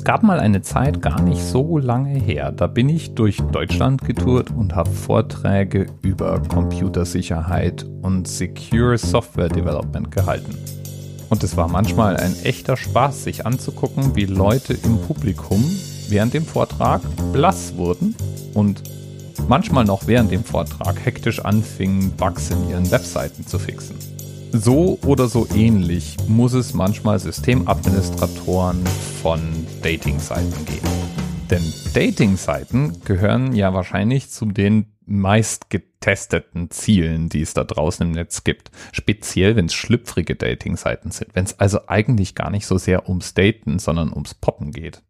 Es gab mal eine Zeit gar nicht so lange her, da bin ich durch Deutschland getourt und habe Vorträge über Computersicherheit und Secure Software Development gehalten. Und es war manchmal ein echter Spaß, sich anzugucken, wie Leute im Publikum während dem Vortrag blass wurden und manchmal noch während dem Vortrag hektisch anfingen, Bugs in ihren Webseiten zu fixen. So oder so ähnlich muss es manchmal Systemadministratoren von Dating-Seiten geben. Denn Dating-Seiten gehören ja wahrscheinlich zu den meist getesteten Zielen, die es da draußen im Netz gibt. Speziell, wenn es schlüpfrige Dating-Seiten sind. Wenn es also eigentlich gar nicht so sehr ums Daten, sondern ums Poppen geht.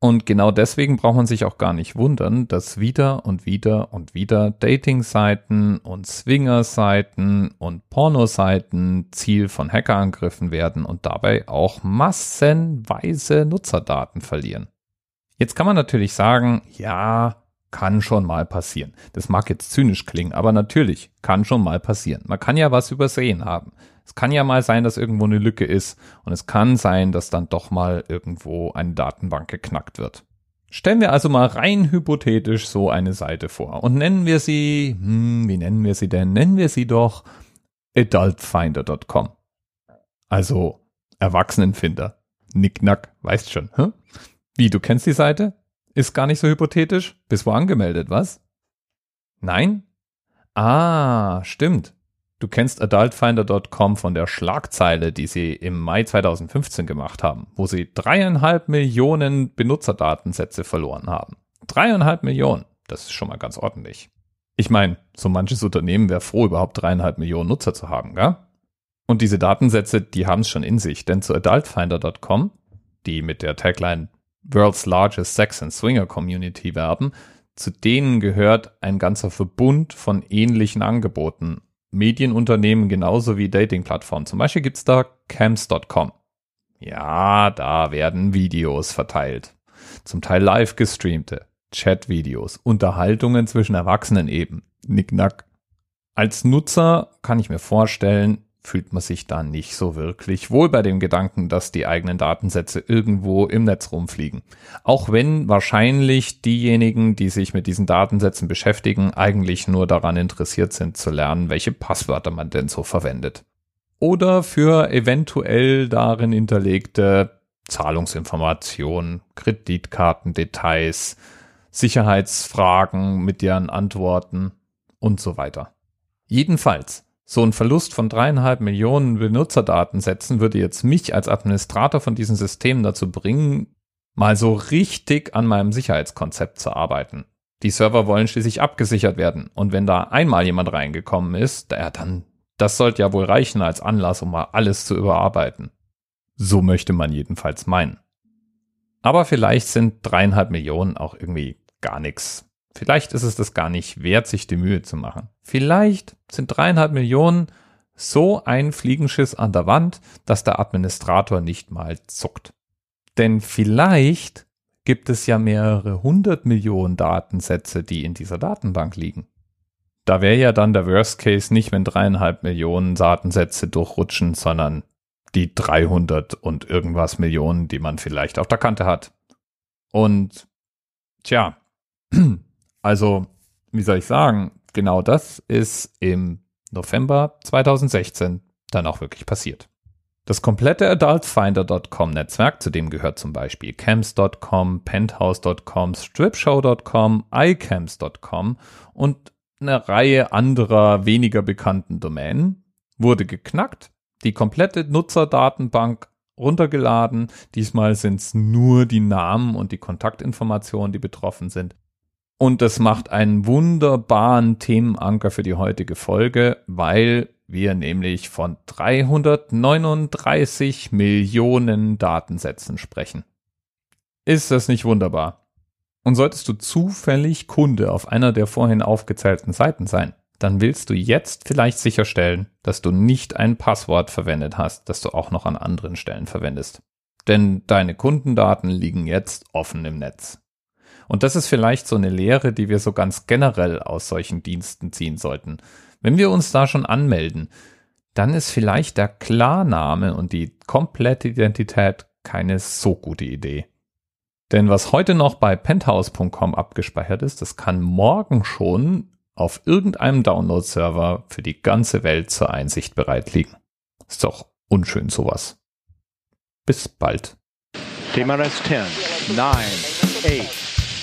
Und genau deswegen braucht man sich auch gar nicht wundern, dass wieder und wieder und wieder Dating-Seiten und Swinger-Seiten und Porno-Seiten Ziel von Hackerangriffen werden und dabei auch massenweise Nutzerdaten verlieren. Jetzt kann man natürlich sagen, ja, kann schon mal passieren. Das mag jetzt zynisch klingen, aber natürlich kann schon mal passieren. Man kann ja was übersehen haben. Es kann ja mal sein, dass irgendwo eine Lücke ist und es kann sein, dass dann doch mal irgendwo eine Datenbank geknackt wird. Stellen wir also mal rein hypothetisch so eine Seite vor und nennen wir sie, hm, wie nennen wir sie denn? Nennen wir sie doch adultfinder.com. Also Erwachsenenfinder. Nicknack, weißt schon, hm? Wie, du kennst die Seite? Ist gar nicht so hypothetisch? Bist wo angemeldet, was? Nein? Ah, stimmt. Du kennst adultfinder.com von der Schlagzeile, die sie im Mai 2015 gemacht haben, wo sie dreieinhalb Millionen Benutzerdatensätze verloren haben. Dreieinhalb Millionen. Das ist schon mal ganz ordentlich. Ich meine, so manches Unternehmen wäre froh, überhaupt dreieinhalb Millionen Nutzer zu haben, gell? Und diese Datensätze, die haben es schon in sich, denn zu adultfinder.com, die mit der Tagline World's Largest Sex and Swinger Community werben, zu denen gehört ein ganzer Verbund von ähnlichen Angeboten Medienunternehmen genauso wie Datingplattformen. Zum Beispiel gibt's da Camps.com. Ja, da werden Videos verteilt. Zum Teil live gestreamte, Chat-Videos, Unterhaltungen zwischen Erwachsenen eben. Nicknack. Als Nutzer kann ich mir vorstellen, fühlt man sich da nicht so wirklich wohl bei dem Gedanken, dass die eigenen Datensätze irgendwo im Netz rumfliegen. Auch wenn wahrscheinlich diejenigen, die sich mit diesen Datensätzen beschäftigen, eigentlich nur daran interessiert sind zu lernen, welche Passwörter man denn so verwendet. Oder für eventuell darin hinterlegte Zahlungsinformationen, Kreditkartendetails, Sicherheitsfragen mit deren Antworten und so weiter. Jedenfalls, so ein Verlust von dreieinhalb Millionen Benutzerdatensätzen würde jetzt mich als Administrator von diesen Systemen dazu bringen, mal so richtig an meinem Sicherheitskonzept zu arbeiten. Die Server wollen schließlich abgesichert werden. Und wenn da einmal jemand reingekommen ist, ja, dann, das sollte ja wohl reichen als Anlass, um mal alles zu überarbeiten. So möchte man jedenfalls meinen. Aber vielleicht sind dreieinhalb Millionen auch irgendwie gar nichts. Vielleicht ist es das gar nicht wert, sich die Mühe zu machen. Vielleicht sind dreieinhalb Millionen so ein Fliegenschiss an der Wand, dass der Administrator nicht mal zuckt. Denn vielleicht gibt es ja mehrere hundert Millionen Datensätze, die in dieser Datenbank liegen. Da wäre ja dann der Worst Case nicht, wenn dreieinhalb Millionen Datensätze durchrutschen, sondern die 300 und irgendwas Millionen, die man vielleicht auf der Kante hat. Und tja, Also, wie soll ich sagen, genau das ist im November 2016 dann auch wirklich passiert. Das komplette AdultFinder.com Netzwerk, zu dem gehört zum Beispiel Camps.com, Penthouse.com, Stripshow.com, iCamps.com und eine Reihe anderer weniger bekannten Domänen, wurde geknackt, die komplette Nutzerdatenbank runtergeladen. Diesmal sind es nur die Namen und die Kontaktinformationen, die betroffen sind. Und das macht einen wunderbaren Themenanker für die heutige Folge, weil wir nämlich von 339 Millionen Datensätzen sprechen. Ist das nicht wunderbar? Und solltest du zufällig Kunde auf einer der vorhin aufgezählten Seiten sein, dann willst du jetzt vielleicht sicherstellen, dass du nicht ein Passwort verwendet hast, das du auch noch an anderen Stellen verwendest. Denn deine Kundendaten liegen jetzt offen im Netz. Und das ist vielleicht so eine Lehre, die wir so ganz generell aus solchen Diensten ziehen sollten. Wenn wir uns da schon anmelden, dann ist vielleicht der Klarname und die komplette Identität keine so gute Idee. Denn was heute noch bei penthouse.com abgespeichert ist, das kann morgen schon auf irgendeinem Download-Server für die ganze Welt zur Einsicht bereit liegen. Ist doch unschön sowas. Bis bald. TMRS 10, 9, 8.